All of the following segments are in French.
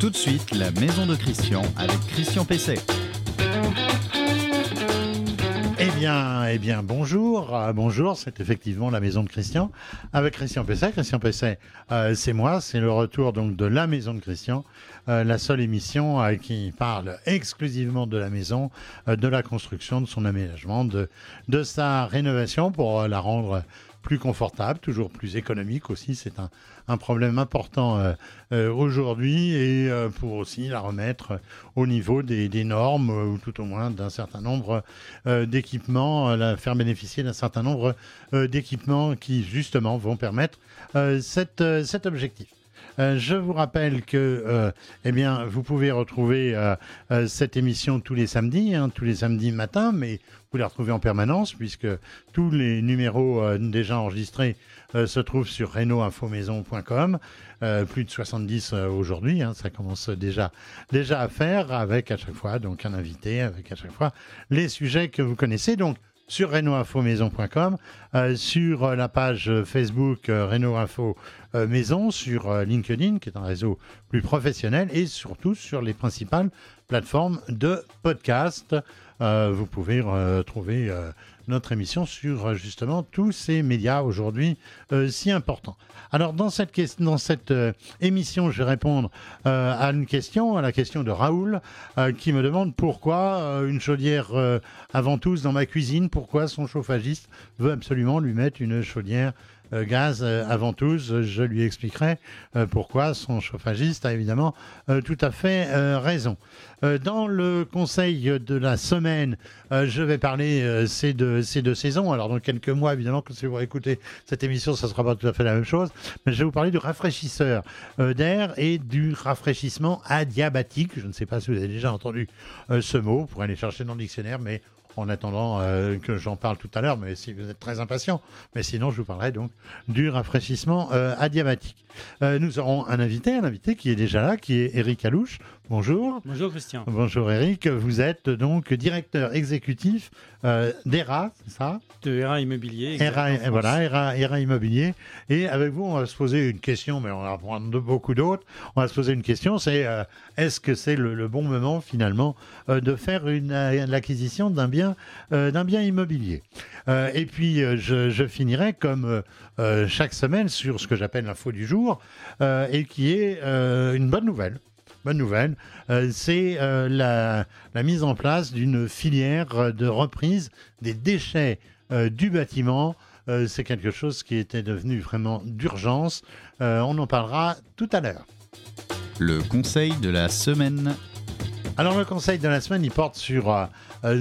Tout de suite, la maison de Christian avec Christian Pesset. Eh bien, eh bien, bonjour, euh, bonjour. C'est effectivement la maison de Christian avec Christian Pesset. Christian Pesset, euh, c'est moi. C'est le retour donc de la maison de Christian, euh, la seule émission euh, qui parle exclusivement de la maison, de la construction, de son aménagement, de de sa rénovation pour la rendre plus confortable, toujours plus économique aussi. C'est un, problème important euh, euh, aujourd'hui et euh, pour aussi la remettre au niveau des, normes ou tout au moins d'un certain nombre d'équipements, la faire bénéficier d'un certain nombre d'équipements qui justement vont permettre cet objectif. Euh, je vous rappelle que euh, eh vous pouvez retrouver euh, cette émission tous les samedis, hein, tous les samedis matin, mais vous les retrouvez en permanence puisque tous les numéros déjà enregistrés se trouvent sur renoinfomaison.com. Plus de 70 euh, aujourd'hui, hein, ça commence déjà déjà à faire avec à chaque fois donc un invité, avec à chaque fois les sujets que vous connaissez. Donc sur renoinfomaison.com, euh, sur euh, la page euh, Facebook Renault Info Maison, sur LinkedIn, qui est un réseau plus professionnel, et surtout sur les principales plateformes de podcast. Vous pouvez trouver notre émission sur euh, justement tous ces médias aujourd'hui euh, si importants. Alors dans cette, dans cette euh, émission, je vais répondre à une question, à la question de Raoul, qui me demande pourquoi une chaudière à ventouse dans ma cuisine, pourquoi son chauffagiste veut absolument lui mettre une chaudière gaz euh, à ventouse. Je lui expliquerai euh, pourquoi son chauffagiste a évidemment euh, tout à fait euh, raison. Euh, dans le conseil de la semaine, euh, je vais parler euh, ces, deux, ces deux saisons. Alors dans quelques mois, évidemment, que si vous écoutez cette émission, ça ne sera pas tout à fait la même chose. Mais je vais vous parler du rafraîchisseur euh, d'air et du rafraîchissement adiabatique. Je ne sais pas si vous avez déjà entendu euh, ce mot. Vous pourrez aller chercher dans le dictionnaire, mais en attendant euh, que j'en parle tout à l'heure, mais si vous êtes très impatient. Mais sinon, je vous parlerai donc du rafraîchissement euh, adiabatique. Euh, nous aurons un invité, un invité qui est déjà là, qui est Eric Alouche. Bonjour. Bonjour Christian. Bonjour Eric, vous êtes donc directeur exécutif euh, d'ERA, c'est ça De RA Immobilier. ERA, voilà. ERA, ERA Immobilier. Et avec vous, on va se poser une question, mais on va prendre de beaucoup d'autres. On va se poser une question, c'est euh, est-ce que c'est le, le bon moment finalement euh, de faire une, euh, l'acquisition d'un bien, d'un bien immobilier? Et puis, je, je finirai comme chaque semaine sur ce que j'appelle l'info du jour, et qui est une bonne nouvelle. Bonne nouvelle, euh, c'est euh, la, la mise en place d'une filière de reprise des déchets euh, du bâtiment. C'est quelque chose qui était devenu vraiment d'urgence. On en parlera tout à l'heure. Le conseil de la semaine. Alors le conseil de la semaine, il porte sur,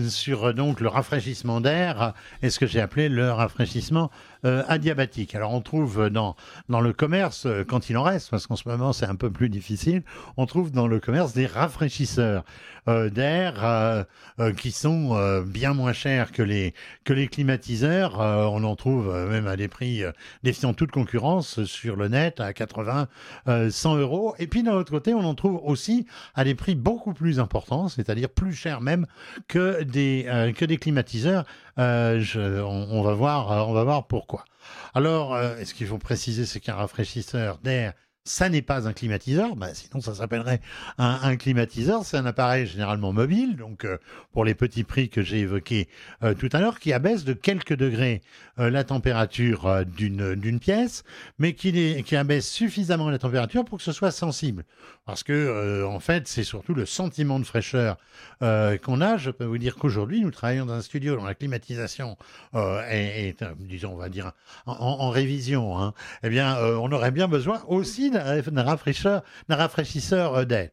sur euh, donc le rafraîchissement d'air euh, et ce que j'ai appelé le rafraîchissement euh, adiabatique. Alors on trouve dans, dans le commerce, euh, quand il en reste, parce qu'en ce moment c'est un peu plus difficile, on trouve dans le commerce des rafraîchisseurs euh, d'air euh, euh, qui sont euh, bien moins chers que les, que les climatiseurs. Euh, on en trouve euh, même à des prix euh, défiant toute concurrence sur le net à 80, euh, 100 euros. Et puis d'un autre côté, on en trouve aussi à des prix beaucoup plus importants, c'est-à-dire plus chers même que des, euh, que des climatiseurs. Euh, on, va voir, euh, on va voir pourquoi. Alors, ce qu'il faut préciser, c'est qu'un rafraîchisseur d'air, ça n'est pas un climatiseur, bah, sinon ça s'appellerait un, climatiseur. C'est un appareil généralement mobile, donc euh, pour les petits prix que j'ai évoqués euh, tout à l'heure, qui abaisse de quelques degrés euh, la température d'une pièce, mais qui, qui abaisse suffisamment la température pour que ce soit sensible. Parce que, en fait, c'est surtout le sentiment de fraîcheur qu'on a. Je peux vous dire qu'aujourd'hui, nous travaillons dans un studio dont la climatisation est, disons, on va dire, en, révision. Hein. Eh bien, on aurait bien besoin aussi d'un rafraîchisseur, rafraîchisseur euh, d'air.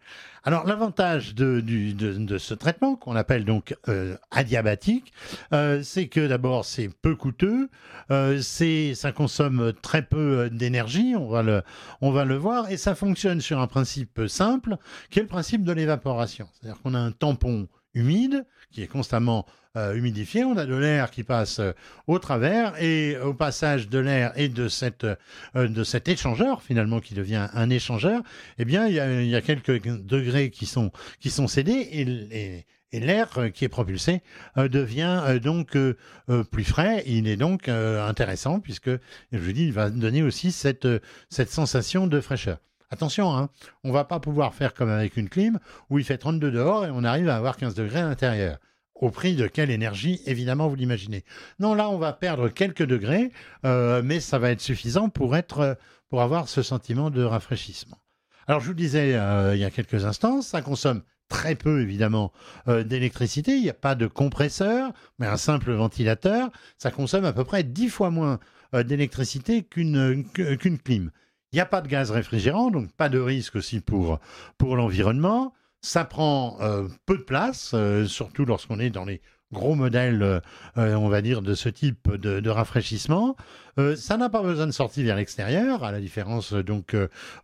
Alors, l'avantage de, ce traitement, qu'on appelle donc euh, adiabatique, euh, c'est que d'abord, c'est peu coûteux, c'est, ça consomme très peu d'énergie, on va le, on va le voir, et ça fonctionne sur un principe simple, qui est le principe de l'évaporation. C'est-à-dire qu'on a un tampon humide qui est constamment euh, humidifié, on a de l'air qui passe euh, au travers, et au passage de l'air et euh, de cet échangeur, finalement, qui devient un échangeur, eh bien, il y a, quelques degrés qui sont, cédés, et, l'air qui est propulsé devient donc plus frais. Il est donc intéressant puisque, je dis, il va donner aussi cette sensation de fraîcheur. Attention, hein, on va pas pouvoir faire comme avec une clim où il fait 32 dehors et on arrive à avoir 15 degrés à l'intérieur. Au prix de quelle énergie, évidemment, vous l'imaginez. Non, là, on va perdre quelques degrés, euh, mais ça va être suffisant pour, être, pour avoir ce sentiment de rafraîchissement. Alors, je vous le disais euh, il y a quelques instants, ça consomme très peu, évidemment, euh, d'électricité. Il n'y a pas de compresseur, mais un simple ventilateur. Ça consomme à peu près 10 fois moins d'électricité qu'une qu'une clim. Il n'y a pas de gaz réfrigérant, donc pas de risque aussi pour, pour l'environnement. Ça prend euh, peu de place, euh, surtout lorsqu'on est dans les gros modèles, euh, on va dire, de ce type de, rafraîchissement. ça n'a pas besoin de sortir vers l'extérieur, à la différence donc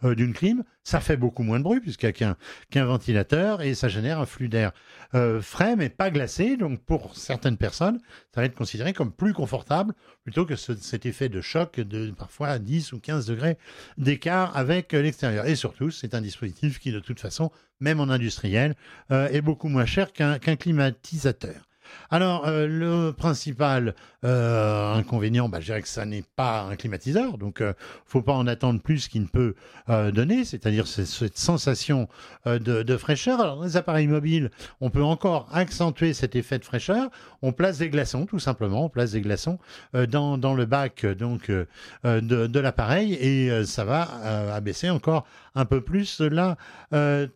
d'une clim. Ça fait beaucoup moins de bruit puisqu'il n'y a qu'un ventilateur et ça génère un flux d'air frais mais pas glacé. Donc pour certaines personnes, ça va être considéré comme plus confortable plutôt que cet effet de choc de parfois 10 ou 15 degrés d'écart avec l'extérieur. Et surtout, c'est un dispositif qui de toute façon, même en industriel, est beaucoup moins cher qu'un climatisateur. Alors, euh, le principal euh, inconvénient, bah, je dirais que ça n'est pas un climatiseur, donc il euh, faut pas en attendre plus qu'il ne peut donner, c'est-à-dire cette sensation de, fraîcheur. Alors, dans les appareils mobiles, on peut encore accentuer cet effet de fraîcheur. On place des glaçons, tout simplement, on place des glaçons dans, le bac donc, de, de l'appareil et ça va abaisser encore un peu plus la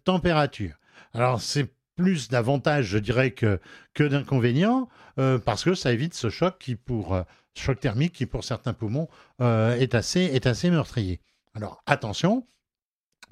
température. Alors, c'est plus d'avantages, je dirais, que, d'inconvénients, euh, parce que ça évite ce choc qui, pour euh, choc thermique, qui pour certains poumons euh, est assez est assez meurtrier. Alors attention,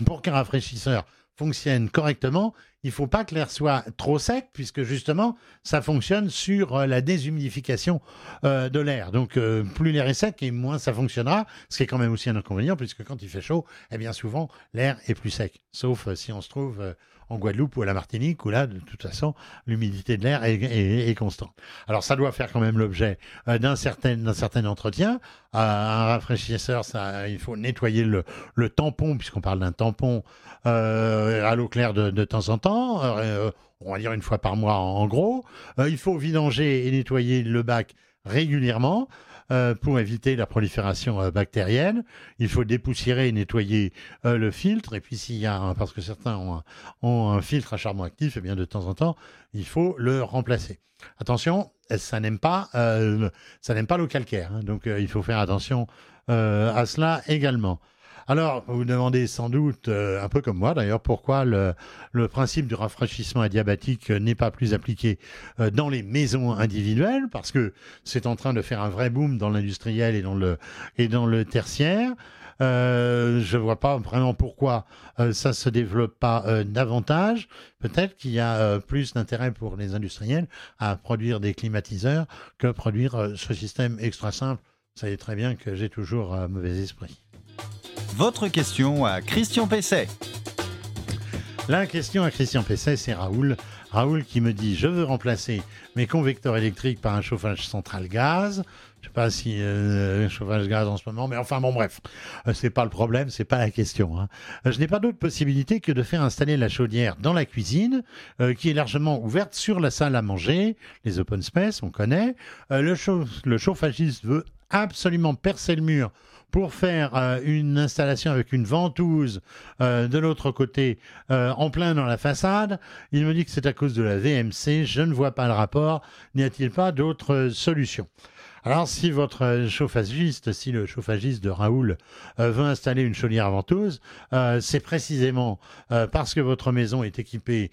pour qu'un rafraîchisseur fonctionne correctement, il ne faut pas que l'air soit trop sec, puisque justement, ça fonctionne sur la déshumidification de l'air. Donc, plus l'air est sec, et moins ça fonctionnera, ce qui est quand même aussi un inconvénient, puisque quand il fait chaud, eh bien souvent, l'air est plus sec. Sauf si on se trouve en Guadeloupe ou à la Martinique, où là, de toute façon, l'humidité de l'air est, constante. Alors, ça doit faire quand même l'objet euh, d'un certain, entretien. Euh, un rafraîchisseur, il faut nettoyer le, tampon, puisqu'on parle d'un tampon, euh, à l'eau claire de, temps en temps. On va dire une fois par mois en gros. il faut vidanger et nettoyer le bac régulièrement. Euh, pour éviter la prolifération euh, bactérienne. Il faut dépoussiérer et nettoyer euh, le filtre. Et puis s'il y a, parce que certains ont un, filtre à charbon actif, eh bien de temps en temps, il faut le remplacer. Attention, ça n'aime pas, ça n'aime pas l'eau calcaire. Hein. donc il faut faire attention à cela également. Alors, vous vous demandez sans doute, euh, un peu comme moi d'ailleurs, pourquoi le, principe du rafraîchissement adiabatique n'est pas plus appliqué euh, dans les maisons individuelles, parce que c'est en train de faire un vrai boom dans l'industriel et, dans le, tertiaire. Euh, je ne vois pas vraiment pourquoi ça ne se développe pas davantage. Peut-être qu'il y a plus d'intérêt pour les industriels à produire des climatiseurs que produire ce système extra simple. Vous savez très bien que j'ai toujours un mauvais esprit. Votre question à Christian Pesset. La question à Christian Pesset, c'est Raoul. Raoul qui me dit Je veux remplacer mes convecteurs électriques par un chauffage central gaz. Je sais pas si euh, chauffage gaz en ce moment, mais enfin bon bref, euh, c'est pas le problème, c'est pas la question. Hein. Euh, je n'ai pas d'autre possibilité que de faire installer la chaudière dans la cuisine, qui est largement ouverte sur la salle à manger, les open space, on connaît. le chauffagiste veut absolument percer le mur pour faire euh, une installation avec une ventouse euh, de l'autre côté euh, en plein dans la façade. Il me dit que c'est à cause de la VMC. Je ne vois pas le rapport. N'y a-t-il pas d'autres solutions? Alors, si votre chauffagiste, si le chauffagiste de Raoul euh, veut installer une chaudière ventouse, euh, c'est précisément euh, parce que votre maison est équipée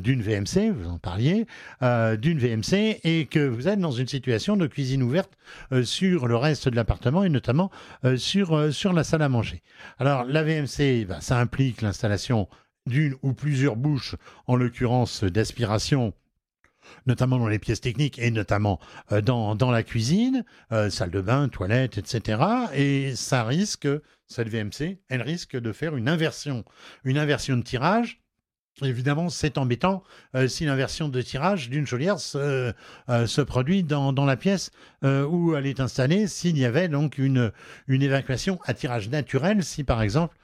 d'une VMC, vous en parliez, d'une VMC, et que vous êtes dans une situation de cuisine ouverte sur le reste de l'appartement et notamment sur, sur la salle à manger. Alors, la VMC, bah, ça implique l'installation d'une ou plusieurs bouches, en l'occurrence d'aspiration notamment dans les pièces techniques et notamment euh, dans, dans, la cuisine, euh, salle de bain, toilette, etc. Et ça risque, cette VMC, elle risque de faire une inversion, une inversion de tirage Évidemment, c'est embêtant euh, si l'inversion de tirage d'une chaudière se, se produit dans, la pièce où elle est installée, s'il y avait donc une, évacuation à tirage naturel, si par exemple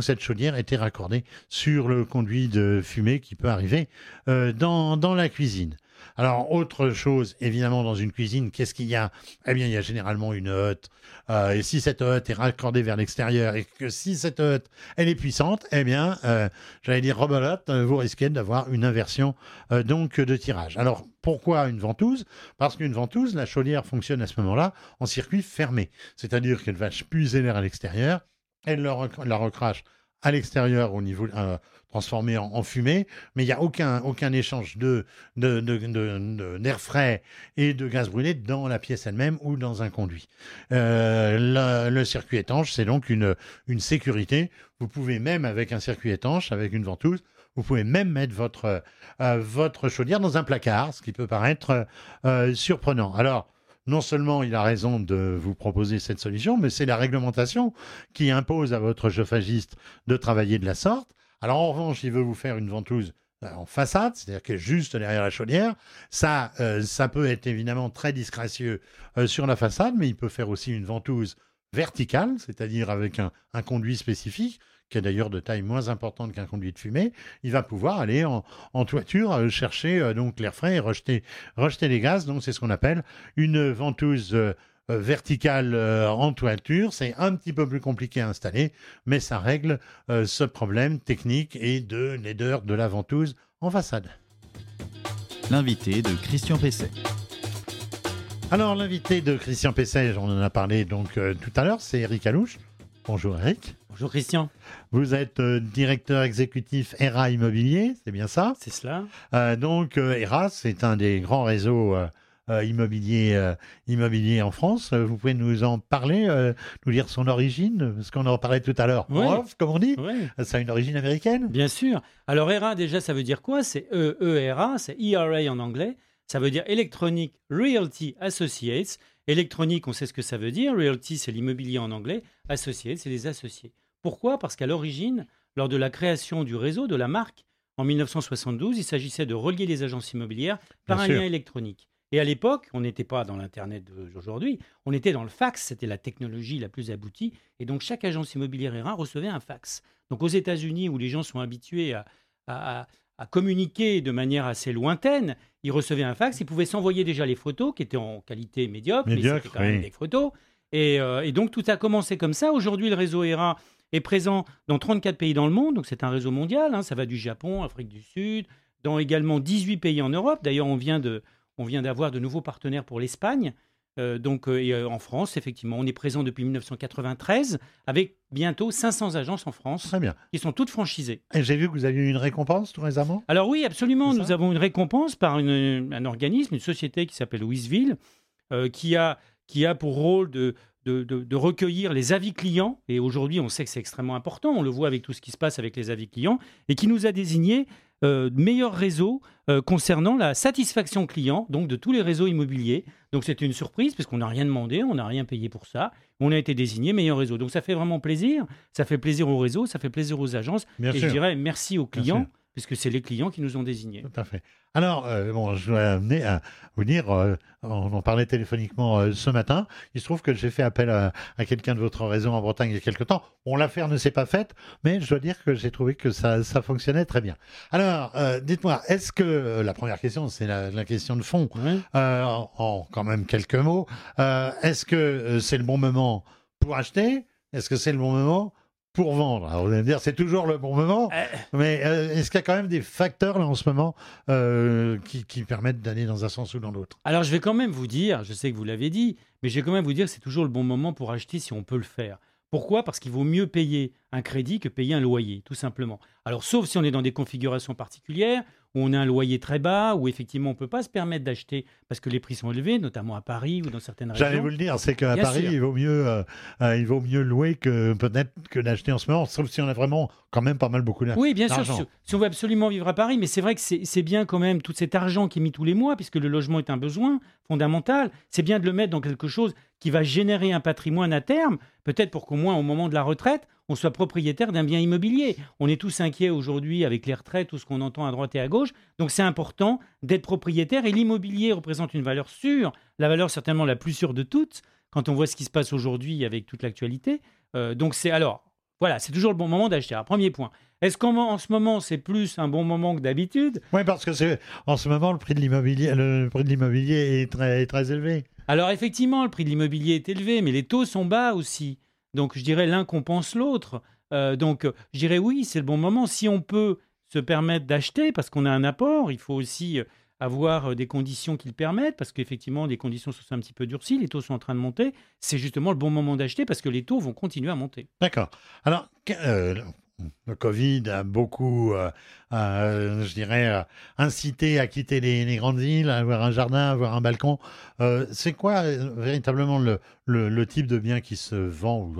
cette chaudière était raccordée sur le conduit de fumée qui peut arriver dans la cuisine. Alors, autre chose, évidemment, dans une cuisine, qu'est-ce qu'il y a? Eh bien, il y a généralement une hotte. Euh, et si cette hotte est raccordée vers l'extérieur et que si cette hotte, elle est puissante, eh bien, euh, j'allais dire rebelote, vous risquez d'avoir une inversion donc de tirage. Alors, pourquoi une ventouse? Parce qu'une ventouse, la chaudière fonctionne à ce moment-là en circuit fermé. C'est-à-dire qu'elle va puiser l'air à l'extérieur, elle la recrache à l'extérieur au niveau euh, transformé en, fumée, mais il n'y a aucun, aucun échange de, d'air frais et de gaz brûlé dans la pièce elle-même ou dans un conduit. Euh, le circuit étanche, c'est donc une, une sécurité. Vous pouvez même, avec un circuit étanche, avec une ventouse, vous pouvez même mettre votre, euh, votre chaudière dans un placard, ce qui peut paraître surprenant. Alors, non seulement il a raison de vous proposer cette solution, mais c'est la réglementation qui impose à votre chauffagiste de travailler de la sorte. Alors en revanche, il veut vous faire une ventouse euh, en façade, c'est-à-dire que juste derrière la chaudière. Ça, euh, ça peut être évidemment très disgracieux euh, sur la façade, mais il peut faire aussi une ventouse verticale, c'est-à-dire avec un, conduit spécifique qui est d'ailleurs de taille moins importante qu'un conduit de fumée, il va pouvoir aller en, toiture euh, chercher euh, donc l'air frais et rejeter, rejeter les gaz. Donc c'est ce qu'on appelle une ventouse euh, verticale en toiture. C'est un petit peu plus compliqué à installer, mais ça règle ce problème technique et de laideur de la ventouse en façade. L'invité de Christian Pesset. Alors l'invité de Christian Pesset, on en a parlé donc tout à l'heure, c'est Eric Alouche. Bonjour Eric. Bonjour Christian. Vous êtes euh, directeur exécutif ERA Immobilier, c'est bien ça? C'est cela. Euh, donc ERA, euh, c'est un des grands réseaux immobiliers, immobilier en France. Vous pouvez nous en parler, nous dire son origine, parce qu'on en parlait tout à l'heure. comme on dit. Ça a une origine américaine? Bien sûr. Alors ERA, déjà, ça veut dire quoi? C'est ERA, c'est ERA en anglais. Ça veut dire Electronic Realty Associates. Électronique, on sait ce que ça veut dire. Realty, c'est l'immobilier en anglais. Associé, c'est les associés. Pourquoi? Parce qu'à l'origine, lors de la création du réseau, de la marque, en 1972, il s'agissait de relier les agences immobilières par un lien électronique. Et à l'époque, on n'était pas dans l'Internet d'aujourd'hui, on était dans le fax, c'était la technologie la plus aboutie. Et donc chaque agence immobilière ERA recevait un fax. Donc aux États-Unis, où les gens sont habitués à, à communiquer de manière assez lointaine. Il recevait un fax, il pouvait s'envoyer déjà les photos qui étaient en qualité médiocre, mais c'était quand même des photos. Euh, et, donc tout a commencé comme ça. Aujourd'hui, le réseau ERA est présent dans 34 pays dans le monde, donc c'est un réseau mondial. Hein. ça va du Japon, Afrique du Sud, dans également 18 pays en Europe. D'ailleurs, on vient de, on vient d'avoir de nouveaux partenaires pour l'Espagne. Euh, donc, euh, euh, en France, effectivement, on est présent depuis 1993 avec bientôt 500 agences en France Très bien. qui sont toutes franchisées. Et j'ai vu que vous aviez eu une récompense tout récemment? Alors oui, absolument. Nous avons une récompense par un organisme, une société qui s'appelle Wisville, qui, a, qui a pour rôle de, de, de, recueillir les avis clients. Et aujourd'hui, on sait que c'est extrêmement important. On le voit avec tout ce qui se passe avec les avis clients. Et qui nous a désigné euh, meilleur réseau euh, concernant la satisfaction client, donc de tous les réseaux immobiliers. Donc c'était une surprise parce qu'on n'a rien demandé, on n'a rien payé pour ça. On a été désigné meilleur réseau. Donc ça fait vraiment plaisir. Ça fait plaisir au réseau, ça fait plaisir aux agences. et je dirais merci aux clients puisque c'est les clients qui nous ont désignés. Tout à fait. Alors, euh, bon, je dois amener à vous dire, euh, on en parlait téléphoniquement euh, ce matin, il se trouve que j'ai fait appel à, quelqu'un de votre réseau en Bretagne il y a quelque temps. Bon, l'affaire ne s'est pas faite, mais je dois dire que j'ai trouvé que ça, fonctionnait très bien. Alors, dites-moi, est-ce que, la première question, c'est la, question de fond, en, quand même quelques mots, est-ce que c'est le bon moment pour acheter? Est-ce que c'est le bon moment pour vendre. Alors, vous allez me dire, c'est toujours le bon moment, euh. mais euh, est-ce qu'il y a quand même des facteurs là en ce moment euh, qui, qui, permettent d'aller dans un sens ou dans l'autre? Alors, je vais quand même vous dire, je sais que vous l'avez dit, mais je vais quand même vous dire que c'est toujours le bon moment pour acheter si on peut le faire. Pourquoi? Parce qu'il vaut mieux payer un crédit que payer un loyer, tout simplement. Alors, sauf si on est dans des configurations particulières, où on a un loyer très bas, où effectivement on ne peut pas se permettre d'acheter parce que les prix sont élevés, notamment à Paris ou dans certaines régions. J'allais vous le dire, c'est qu'à Paris, il vaut, mieux, euh, euh, il vaut mieux louer que peut-être que d'acheter en ce moment, sauf si on a vraiment quand même pas mal beaucoup d'argent. Oui, bien sûr, si, on veut absolument vivre à Paris, mais c'est vrai que c'est bien quand même tout cet argent qui est mis tous les mois, puisque le logement est un besoin fondamental, c'est bien de le mettre dans quelque chose qui va générer un patrimoine à terme, peut-être pour qu'au moins au moment de la retraite, on soit propriétaire d'un bien immobilier. On est tous inquiets aujourd'hui avec les retraites, tout ce qu'on entend à droite et à gauche. Donc c'est important d'être propriétaire et l'immobilier représente une valeur sûre, la valeur certainement la plus sûre de toutes quand on voit ce qui se passe aujourd'hui avec toute l'actualité. Euh, donc c'est alors voilà, c'est toujours le bon moment d'acheter. premier point. Est-ce qu'en ce moment, c'est plus un bon moment que d'habitude? Oui, parce que c'est en ce moment, le prix de l'immobilier, le prix de l'immobilier est très, très élevé. Alors effectivement, le prix de l'immobilier est élevé, mais les taux sont bas aussi. Donc je dirais l'un compense l'autre. Euh, donc je dirais oui, c'est le bon moment. Si on peut se permettre d'acheter, parce qu'on a un apport, il faut aussi avoir des conditions qui le permettent, parce qu'effectivement, les conditions sont un petit peu durcies, les taux sont en train de monter. C'est justement le bon moment d'acheter parce que les taux vont continuer à monter. D'accord. Alors, euh, le Covid a beaucoup, euh, euh, je dirais, incité à quitter les, grandes villes, à avoir un jardin, à avoir un balcon. c'est quoi véritablement le, type de bien qui se vend, ou,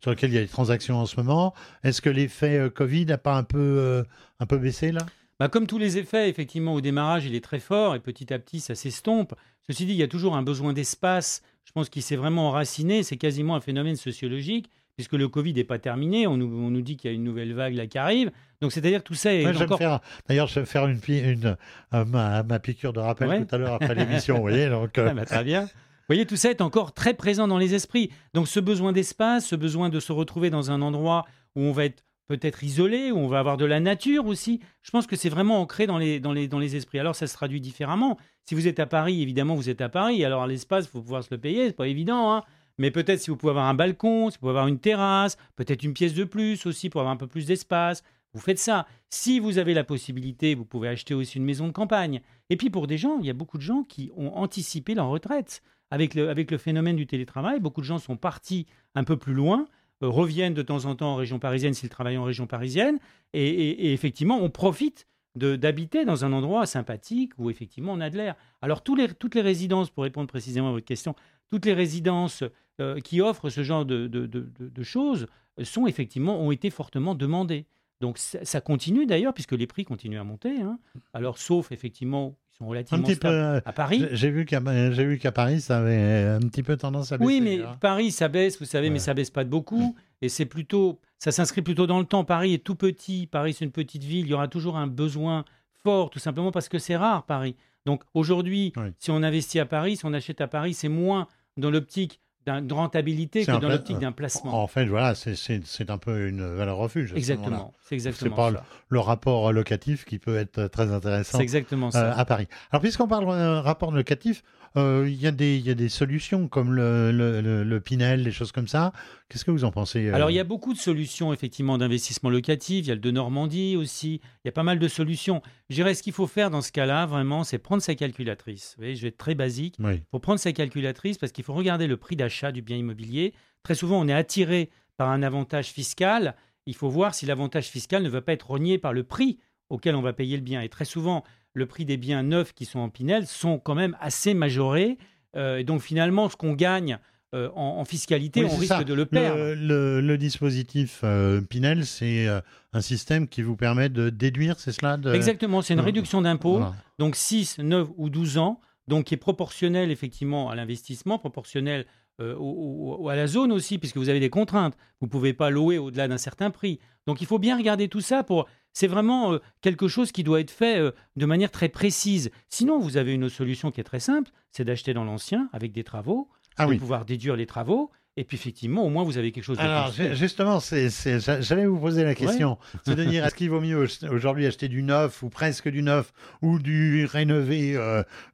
sur lequel il y a des transactions en ce moment? Est-ce que l'effet Covid n'a pas un peu, un peu baissé là? Bah, comme tous les effets, effectivement, au démarrage, il est très fort et petit à petit, ça s'estompe. Ceci dit, il y a toujours un besoin d'espace. Je pense qu'il s'est vraiment enraciné. C'est quasiment un phénomène sociologique puisque le Covid n'est pas terminé. On nous, dit qu'il y a une nouvelle vague là qui arrive. Donc, c'est-à-dire que tout ça est encore... D'ailleurs, je vais faire une, une euh, ma, piqûre de rappel tout à l'heure après l'émission. vous voyez, donc, euh. ah, bah, très bien. Vous voyez, tout ça est encore très présent dans les esprits. Donc, ce besoin d'espace, ce besoin de se retrouver dans un endroit où on va être peut-être isolé, où on va avoir de la nature aussi. Je pense que c'est vraiment ancré dans les, dans, les, dans les esprits. Alors ça se traduit différemment. Si vous êtes à Paris, évidemment, vous êtes à Paris. Alors l'espace, il faut pouvoir se le payer, c'est pas évident. Hein. Mais peut-être si vous pouvez avoir un balcon, si vous pouvez avoir une terrasse, peut-être une pièce de plus aussi pour avoir un peu plus d'espace. Vous faites ça. Si vous avez la possibilité, vous pouvez acheter aussi une maison de campagne. Et puis pour des gens, il y a beaucoup de gens qui ont anticipé leur retraite. Avec le, avec le phénomène du télétravail, beaucoup de gens sont partis un peu plus loin euh, reviennent de temps en temps en région parisienne s'ils travaillent en région parisienne. Et, effectivement, on profite d'habiter dans un endroit sympathique où effectivement on a de l'air. Alors tous les, toutes les résidences, pour répondre précisément à votre question, toutes les résidences euh, qui offrent ce genre de, de, choses sont effectivement ont été fortement demandées. Donc ça, continue d'ailleurs puisque les prix continuent à monter. Hein. Alors sauf effectivement relativement un petit peu, à Paris. J'ai vu qu'à j'ai vu qu'à Paris ça avait un petit peu tendance à baisser. Oui, mais Paris ça baisse, vous savez, mais ça baisse pas de beaucoup. Et c'est plutôt, ça s'inscrit plutôt dans le temps. Paris est tout petit. Paris c'est une petite ville. Il y aura toujours un besoin fort, tout simplement parce que c'est rare Paris. Donc aujourd'hui, si on investit à Paris, si on achète à Paris, c'est moins dans l'optique de rentabilité que dans l'optique d'un placement. En fait, voilà, c'est un peu une valeur refuge. Exactement, c'est exactement pas Le, rapport locatif qui peut être très intéressant exactement ça. Euh, à Paris. Alors, puisqu'on parle euh, rapport locatif, euh, il y, a des solutions comme le, le, Pinel, des choses comme ça. Qu'est-ce que vous en pensez Alors, il y a beaucoup de solutions, effectivement, d'investissement locatif. Il y a le de Normandie aussi. Il y a pas mal de solutions. Je dirais, ce qu'il faut faire dans ce cas-là, vraiment, c'est prendre sa calculatrice. Vous voyez, je vais être très basique. Il faut prendre sa calculatrice parce qu'il faut regarder le prix d'achat du bien immobilier. Très souvent, on est attiré par un avantage fiscal. Il faut voir si l'avantage fiscal ne va pas être rogné par le prix auquel on va payer le bien. Et très souvent, le prix des biens neufs qui sont en Pinel sont quand même assez majorés. Euh, et donc finalement, ce qu'on gagne euh, en, fiscalité, on risque de le perdre. Le, dispositif euh, Pinel, c'est un système qui vous permet de déduire, c'est cela Exactement, c'est une réduction d'impôt. Donc 6, 9 ou 12 ans, donc qui est proportionnel effectivement à l'investissement, proportionnel euh, à la zone aussi, puisque vous avez des contraintes. Vous ne pouvez pas louer au-delà d'un certain prix. Donc il faut bien regarder tout ça pour... C'est vraiment euh, quelque chose qui doit être fait euh, de manière très précise. Sinon, vous avez une solution qui est très simple, c'est d'acheter dans l'ancien avec des travaux, ah de pouvoir déduire les travaux. Et puis effectivement, au moins vous avez quelque chose de Alors justement, j'allais vous poser la question. C'est-à-dire, est-ce qu'il vaut mieux aujourd'hui acheter du neuf ou presque du neuf ou du rénové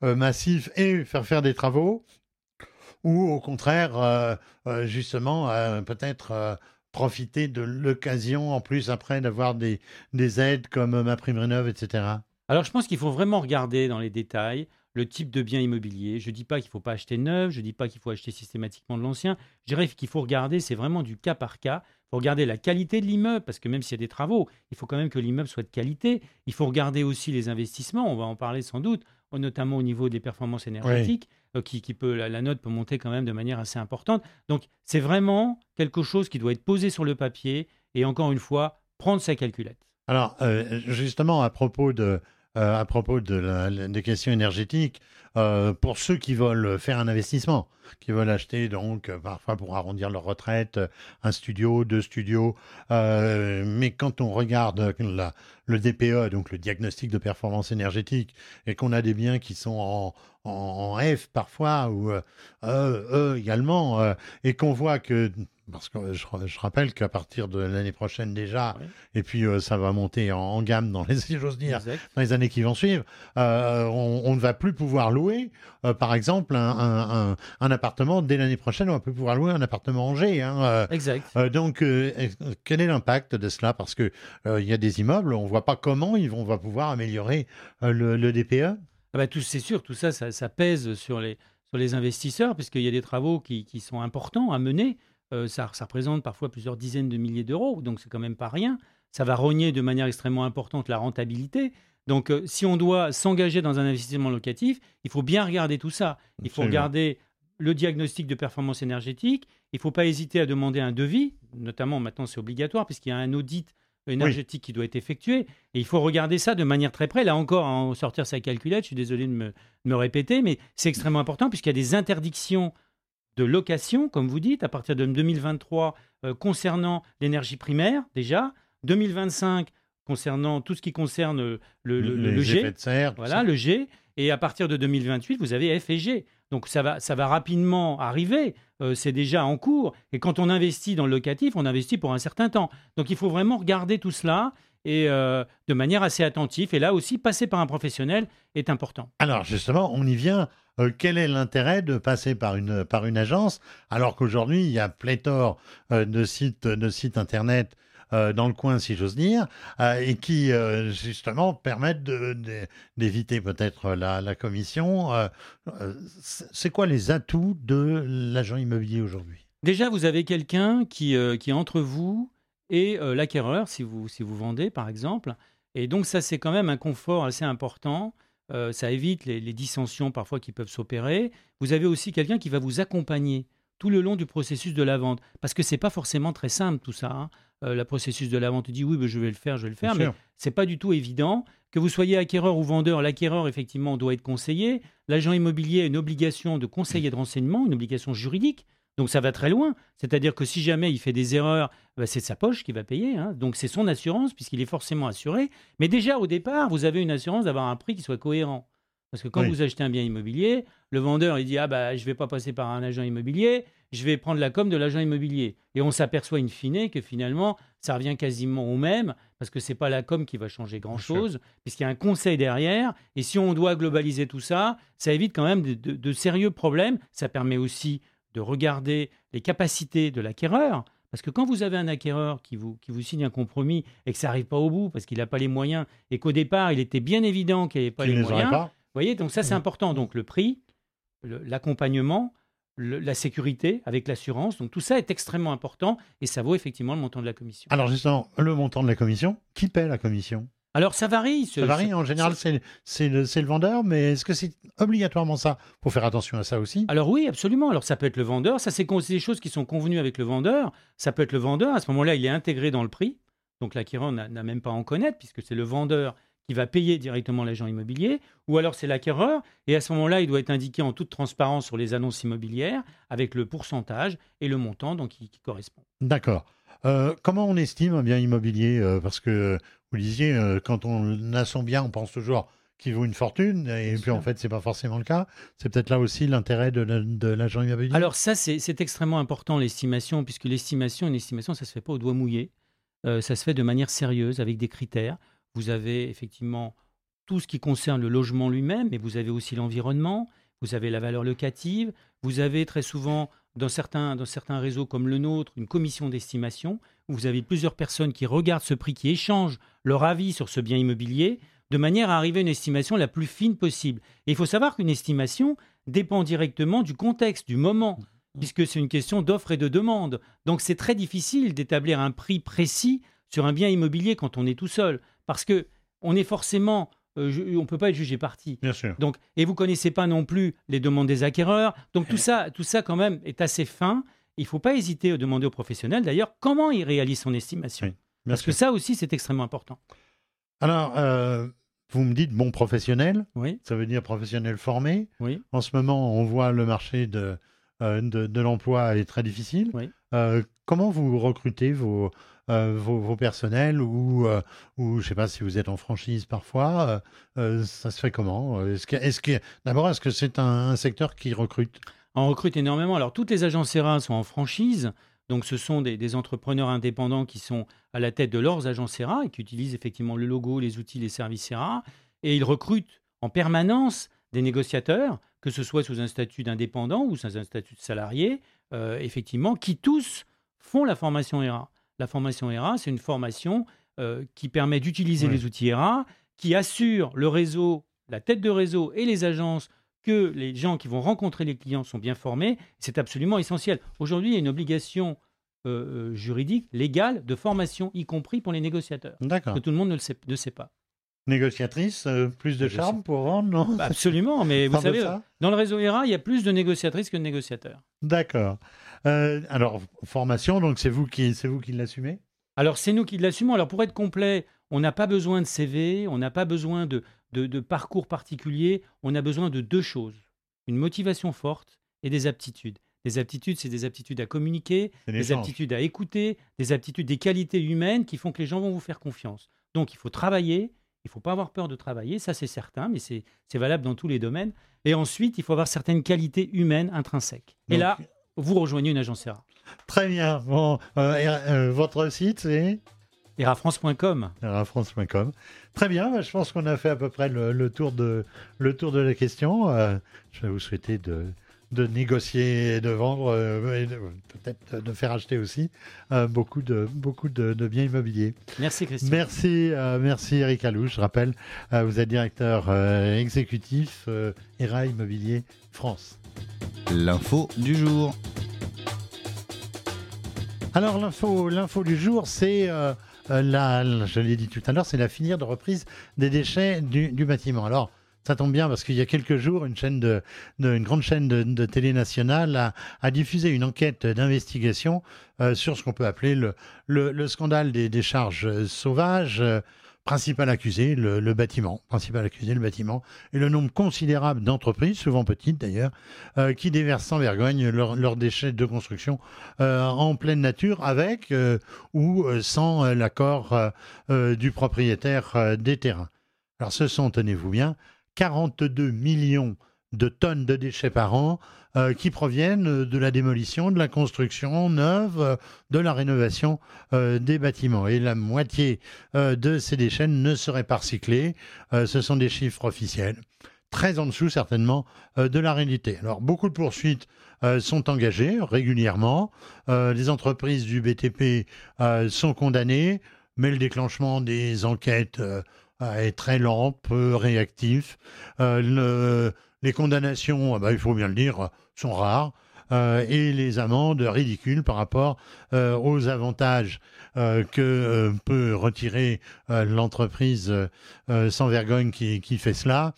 massif et faire faire des travaux ou au contraire, euh, euh, justement, euh, peut-être profiter de l'occasion en plus après d'avoir des, des aides comme ma prime rénov, etc. Alors je pense qu'il faut vraiment regarder dans les détails le type de bien immobilier. Je ne dis pas qu'il ne faut pas acheter neuf, je ne dis pas qu'il faut acheter systématiquement de l'ancien. Je dirais qu'il faut regarder, c'est vraiment du cas par cas. Il faut regarder la qualité de l'immeuble, parce que même s'il y a des travaux, il faut quand même que l'immeuble soit de qualité. Il faut regarder aussi les investissements, on va en parler sans doute, notamment au niveau des performances énergétiques. Qui, peut, la, note peut monter quand même de manière assez importante. Donc c'est vraiment quelque chose qui doit être posé sur le papier et encore une fois, prendre sa calculette. Alors euh, justement, à propos de, euh, à propos de des questions énergétiques, pour ceux qui veulent faire un investissement, qui veulent acheter donc parfois pour arrondir leur retraite, un studio, deux studios, mais quand on regarde le DPE, donc le diagnostic de performance énergétique, et qu'on a des biens qui sont en, F parfois, ou euh, E, également, euh, et qu'on voit que parce que je, je rappelle qu'à partir de l'année prochaine déjà, Ouais. et puis euh, ça va monter en, en gamme dans les, si j'ose dire, dans les années qui vont suivre, euh, on, on ne va plus pouvoir louer, euh, par exemple, un, un- un- un appartement dès l'année prochaine. On va plus pouvoir louer un appartement en G. hein, euh, Exact. euh, donc, euh, quel est l'impact de cela? Parce que euh, il y a des immeubles, on voit pas comment ils vont, on va pouvoir améliorer euh, le, le DPE. Ah bah, tout, c'est sûr, tout ça, ça, ça pèse sur les, sur les investisseurs, puisqu'il y a des travaux qui, qui sont importants à mener. Euh, ça, ça représente parfois plusieurs dizaines de milliers d'euros, donc c'est quand même pas rien. Ça va rogner de manière extrêmement importante la rentabilité. Donc, euh, si on doit s'engager dans un investissement locatif, il faut bien regarder tout ça. Il faut regarder le diagnostic de performance énergétique. Il ne faut pas hésiter à demander un devis, notamment maintenant c'est obligatoire, puisqu'il y a un audit énergétique qui doit être effectué. Et il faut regarder ça de manière très près. Là encore, en sortir sa calculette, je suis désolé de me, de me répéter, mais c'est extrêmement important puisqu'il y a des interdictions de location, comme vous dites, à partir de 2023 euh, concernant l'énergie primaire déjà, 2025 concernant tout ce qui concerne euh, le, le- le- le les G, de serre, voilà, le G. Et à partir de 2028, vous avez F et G. Donc ça va, ça va rapidement arriver. Euh, c'est déjà en cours. Et quand on investit dans le locatif, on investit pour un certain temps. Donc il faut vraiment regarder tout cela et euh, de manière assez attentive. Et là aussi, passer par un professionnel est important. Alors justement, on y vient. Euh, quel est l'intérêt de passer par une, agence alors qu'aujourd'hui, il y a pléthore euh, de, sites, de sites Internet euh, dans le coin, si j'ose dire, et qui justement permettent d'éviter peut-être la, la commission. C'est quoi les atouts de l'agent immobilier aujourd'hui? Déjà, vous avez quelqu'un qui, est entre vous et l'acquéreur, si vous vendez, par exemple. Et donc, ça, c'est quand même un confort assez important. Euh, ça évite les, les dissensions parfois qui peuvent s'opérer. Vous avez aussi quelqu'un qui va vous accompagner tout le long du processus de la vente. Parce que c'est pas forcément très simple tout ça. hein. Euh, le processus de la vente, dis oui, ben, je vais le faire, je vais le faire. Bien Mais c'est pas du tout évident. Que vous soyez acquéreur ou vendeur, l'acquéreur, effectivement, doit être conseillé. L'agent immobilier a une obligation de conseil et de renseignement, une obligation juridique. Donc ça va très loin. C'est-à-dire que si jamais il fait des erreurs, bah, c'est de sa poche qui va payer. hein. Donc c'est son assurance, puisqu'il est forcément assuré. Mais déjà, au départ, vous avez une assurance d'avoir un prix qui soit cohérent. Parce que quand Oui. vous achetez un bien immobilier, le vendeur, il dit Ah, bah, je vais pas passer par un agent immobilier, je vais prendre la com de l'agent immobilier. Et on s'aperçoit in fine que finalement, ça revient quasiment au même, parce que c'est pas la com qui va changer grand-chose, puisqu'il y a un conseil derrière. Et si on doit globaliser tout ça, ça évite quand même de, de- de sérieux problèmes. Ça permet aussi de regarder les capacités de l'acquéreur. Parce que quand vous avez un acquéreur qui vous, qui vous signe un compromis et que ça n'arrive pas au bout parce qu'il n'a pas les moyens et qu'au départ, il était bien évident qu'il n'avait pas les moyens, pas vous voyez, donc ça c'est Mhm. important. Donc le prix, l'accompagnement, la sécurité avec l'assurance, donc tout ça est extrêmement important et ça vaut effectivement le montant de la commission. Alors justement, le montant de la commission, qui paie la commission? Alors ça varie. ce- Ça varie, en général, c'est le, vendeur, mais est-ce que c'est obligatoirement ça? Faut faire attention à ça aussi. Alors oui, absolument. Alors ça peut être le vendeur. Ça, c'est des choses qui sont convenues avec le vendeur. Ça peut être le vendeur. À ce moment-là, il est intégré dans le prix. Donc l'acquéreur n'a même pas à en connaître puisque c'est le vendeur qui va payer directement l'agent immobilier. Ou alors c'est l'acquéreur. Et à ce moment-là, il doit être indiqué en toute transparence sur les annonces immobilières avec le pourcentage et le montant donc, qui, qui correspond. D'accord. Euh, comment on estime un bien immobilier Euh, Parce que vous disiez, euh, quand on a son bien, on pense toujours qu'il vaut une fortune, et Bien puis sûr. en fait, c'est pas forcément le cas. C'est peut-être là aussi l'intérêt de, la- de l'agent immobilier. Alors ça, c'est c'est extrêmement important, l'estimation, puisque l'estimation, une estimation, ça ne se fait pas au doigt mouillé. Euh, ça se fait de manière sérieuse, avec des critères. Vous avez effectivement tout ce qui concerne le logement lui-même, mais vous avez aussi l'environnement, vous avez la valeur locative, vous avez très souvent, dans certains, dans certains réseaux comme le nôtre, une commission d'estimation, où vous avez plusieurs personnes qui regardent ce prix, qui échangent leur avis sur ce bien immobilier, de manière à arriver à une estimation la plus fine possible. Et il faut savoir qu'une estimation dépend directement du contexte, du moment, puisque c'est une question d'offre et de demande. Donc c'est très difficile d'établir un prix précis sur un bien immobilier quand on est tout seul, parce que on est forcément, euh, ju- on peut pas être jugé parti. Bien sûr. Donc, et vous connaissez pas non plus les demandes des acquéreurs. Donc tout ça, tout ça quand même est assez fin. Il faut pas hésiter à demander aux professionnels d'ailleurs comment il réalise son estimation. Oui, Parce que ça aussi c'est extrêmement important. Alors, euh, vous me dites bon professionnel, Oui, ça veut dire professionnel formé. oui. En ce moment, on voit le marché de, euh, de, de l'emploi est très difficile. Oui. Euh, comment vous recrutez vos, euh, vos, personnels ou, euh, ou je ne sais pas si vous êtes en franchise parfois, euh, euh, ça se fait comment? Est-ce que, est-ce que, D'abord, est-ce que c'est un, secteur qui recrute? On recrute énormément. Alors, toutes les agences ERA sont en franchise. Donc ce sont des, des entrepreneurs indépendants qui sont à la tête de leurs agences ERA et qui utilisent effectivement le logo, les outils, les services ERA. Et ils recrutent en permanence des négociateurs, que ce soit sous un statut d'indépendant ou sous un statut de salarié, effectivement, qui tous font la formation ERA. La formation ERA, c'est une formation euh, qui permet d'utiliser Ouais. les outils ERA, qui assure le réseau, la tête de réseau et les agences que les gens qui vont rencontrer les clients sont bien formés. C'est absolument essentiel. Aujourd'hui, il y a une obligation euh, euh, juridique, légale, de formation, y compris pour les négociateurs. D'accord. Que tout le monde ne le sait, ne sait pas. Négociatrice, euh, plus de charme pour vendre, non? Bah, absolument, mais vous savez, dans le réseau ERA, il y a plus de négociatrices que de négociateurs. D'accord. Euh, alors, formation, donc c'est vous qui, vous qui l'assumez? Alors, c'est nous qui l'assumons. Alors, pour être complet, on n'a pas besoin de CV, on n'a pas besoin de, de, de parcours particulier, on a besoin de deux choses. Une motivation forte et des aptitudes. Des aptitudes, c'est des aptitudes à communiquer, des aptitudes à écouter, des aptitudes, des qualités humaines qui font que les gens vont vous faire confiance. Donc, il faut travailler, il ne faut pas avoir peur de travailler, ça c'est certain, mais c'est valable dans tous les domaines. Et ensuite, il faut avoir certaines qualités humaines intrinsèques. Et là, vous rejoignez une agence ERA. Très bien. Bon, euh, euh, votre site, c'est ERAFrance.com. france.com. Très bien, bah, je pense qu'on a fait à peu près le, le tour, de, le tour de la question. Euh, je vais vous souhaiter de, de négocier et de vendre, euh, et peut-être de faire acheter aussi euh, beaucoup, de, beaucoup de, de biens immobiliers. Merci Christian. Merci, euh, merci Eric Alou. Je rappelle, vous êtes directeur exécutif ERA Immobilier France. L'info du jour. Alors l'info, l'info du jour, c'est euh, euh, la, je l'ai dit tout à l'heure, c'est la filière de reprise des déchets du, bâtiment. Alors ça tombe bien parce qu'il y a quelques jours, une chaîne de, grande chaîne de, télé nationale a, diffusé une enquête d'investigation euh, sur ce qu'on peut appeler le, le, le scandale des décharges sauvages. Principal accusé, le, bâtiment. Principal accusé, le bâtiment. Et le nombre considérable d'entreprises, souvent petites d'ailleurs, euh, qui déversent sans vergogne leurs déchets de construction euh, en pleine nature avec euh, ou sans l'accord du propriétaire des terrains. Alors ce sont, tenez-vous bien, 42 millions de tonnes de déchets par an euh, qui proviennent de la démolition, de la construction neuve, euh, de la rénovation euh, des bâtiments. Et la moitié de ces déchets ne seraient pas recyclés. Ce sont des chiffres officiels très en dessous certainement de la réalité. Alors beaucoup de poursuites sont engagées régulièrement. Les entreprises du BTP sont condamnées, mais le déclenchement des enquêtes est très lent, peu réactif. Les condamnations, ah bah, il faut bien le dire, sont rares. euh, et les amendes ridicules par rapport euh, aux avantages euh, que peut retirer l'entreprise sans vergogne qui, fait cela.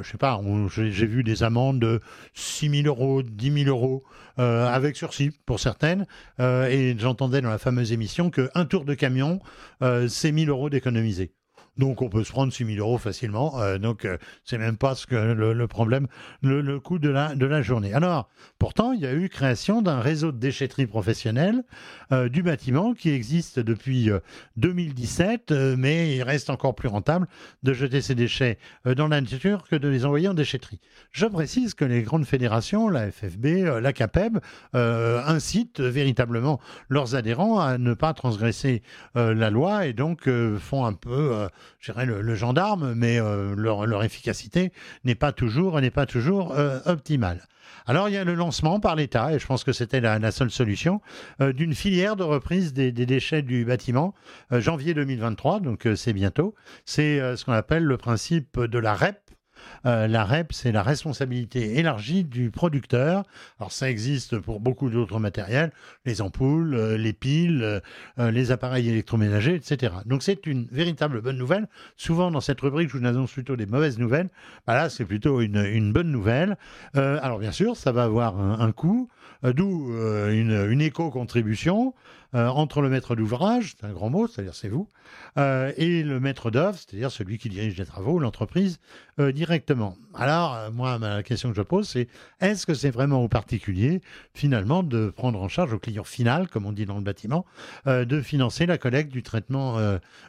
Je sais pas, j'ai vu des amendes de 6 000 euros, 10 000 euros, avec sursis pour certaines. Et j'entendais dans la fameuse émission qu'un tour de camion, c'est 1 000 euros d'économiser. Donc on peut se prendre 6 000 euros facilement. Euh, donc euh, c'est même pas ce que le, problème, le, coût de la, journée. Alors pourtant, il y a eu création d'un réseau de déchetterie professionnelle euh, du bâtiment qui existe depuis euh, 2017, euh, mais il reste encore plus rentable de jeter ces déchets dans la nature que de les envoyer en déchetterie. Je précise que les grandes fédérations, la FFB, la CAPEB, incitent véritablement leurs adhérents à ne pas transgresser la loi et donc font un peu, je le, gendarme, mais euh, leur, efficacité n'est pas toujours, euh, optimale. Alors il y a le lancement par l'État, et je pense que c'était la, seule solution, euh, d'une filière de reprise des, des déchets du bâtiment, janvier 2023, donc c'est bientôt. C'est ce qu'on appelle le principe de la REP. Euh, la REP, c'est la responsabilité élargie du producteur. Alors ça existe pour beaucoup d'autres matériels, les ampoules, euh, les piles, euh, les appareils électroménagers, etc. Donc c'est une véritable bonne nouvelle. Souvent dans cette rubrique, je vous annonce plutôt des mauvaises nouvelles. Bah là, c'est plutôt une, bonne nouvelle. Alors bien sûr, ça va avoir un, coût, d'où une éco-contribution euh, entre le maître d'ouvrage, c'est un grand mot, c'est-à-dire c'est vous, euh, et le maître d'œuvre, c'est-à-dire celui qui dirige les travaux, l'entreprise, euh, directement. Alors, moi, la question que je pose, c'est est-ce que c'est vraiment au particulier, finalement, de prendre en charge au client final, comme on dit dans le bâtiment, de financer la collecte du traitement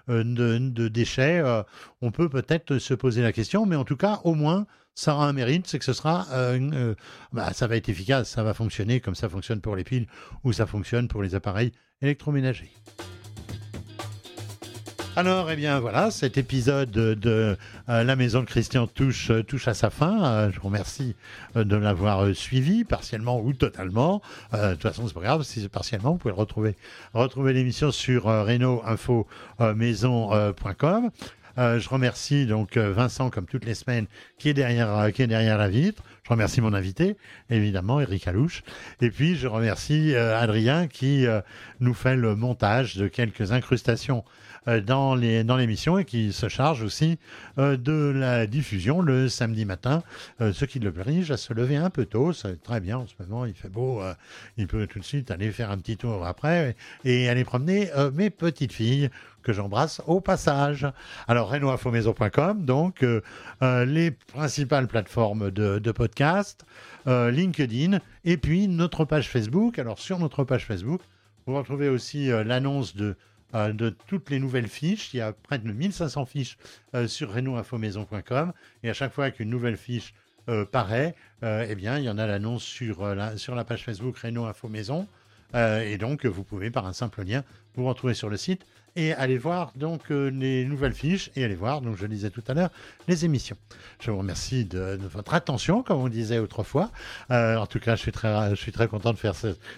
de, déchets On peut peut-être se poser la question, mais en tout cas, au moins, ça aura un mérite, c'est que ce sera, bah, ça va être efficace, ça va fonctionner comme ça fonctionne pour les piles ou ça fonctionne pour les appareils électroménagers. Alors, eh bien, voilà, cet épisode de euh, La Maison de Christian touche, euh, touche à sa fin. Euh, je vous remercie de l'avoir suivi, partiellement ou totalement. de toute façon, c'est pas grave, si c'est partiellement, vous pouvez le retrouver, retrouver l'émission sur reno-info-maison.com. je remercie donc Vincent, comme toutes les semaines, qui est derrière, qui est derrière la vitre. Je remercie mon invité, évidemment, Eric Alouche. Et puis, je remercie Adrien qui nous fait le montage de quelques incrustations euh, dans l'émission et qui se charge aussi euh, de la diffusion le samedi matin, euh, ce qui le oblige à se lever un peu tôt. C'est très bien en ce moment, il fait beau, il peut tout de suite aller faire un petit tour après et aller promener mes petites filles que j'embrasse au passage. Alors, renoinfomaison.com, donc les principales plateformes de, de podcast, LinkedIn, et puis notre page Facebook. Alors, sur notre page Facebook, vous retrouvez aussi l'annonce de euh, de toutes les nouvelles fiches. Il y a près de 1500 fiches euh, sur reno-infomaison.com et à chaque fois qu'une nouvelle fiche euh, paraît, eh bien, il y en a l'annonce sur, la, sur la page Facebook Renault Info Maison. et donc, vous pouvez, par un simple lien, vous retrouver sur le site et aller voir donc les nouvelles fiches et aller voir, donc je disais tout à l'heure, les émissions. Je vous remercie de, votre attention, comme on disait autrefois. en tout cas, je suis très, je suis très content de faire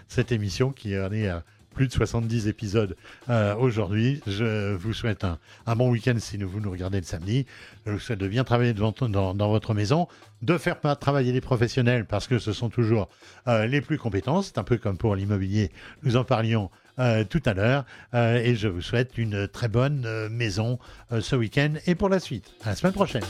cette émission qui en est plus de 70 épisodes euh, aujourd'hui. Je vous souhaite un, bon week-end si vous nous regardez le samedi. Je vous souhaite de bien travailler devant, dans, votre maison, de faire travailler les professionnels parce que ce sont toujours euh, les plus compétents. C'est un peu comme pour l'immobilier. Nous en parlions euh, tout à l'heure. et je vous souhaite une très bonne maison ce week-end et pour la suite. À la semaine prochaine.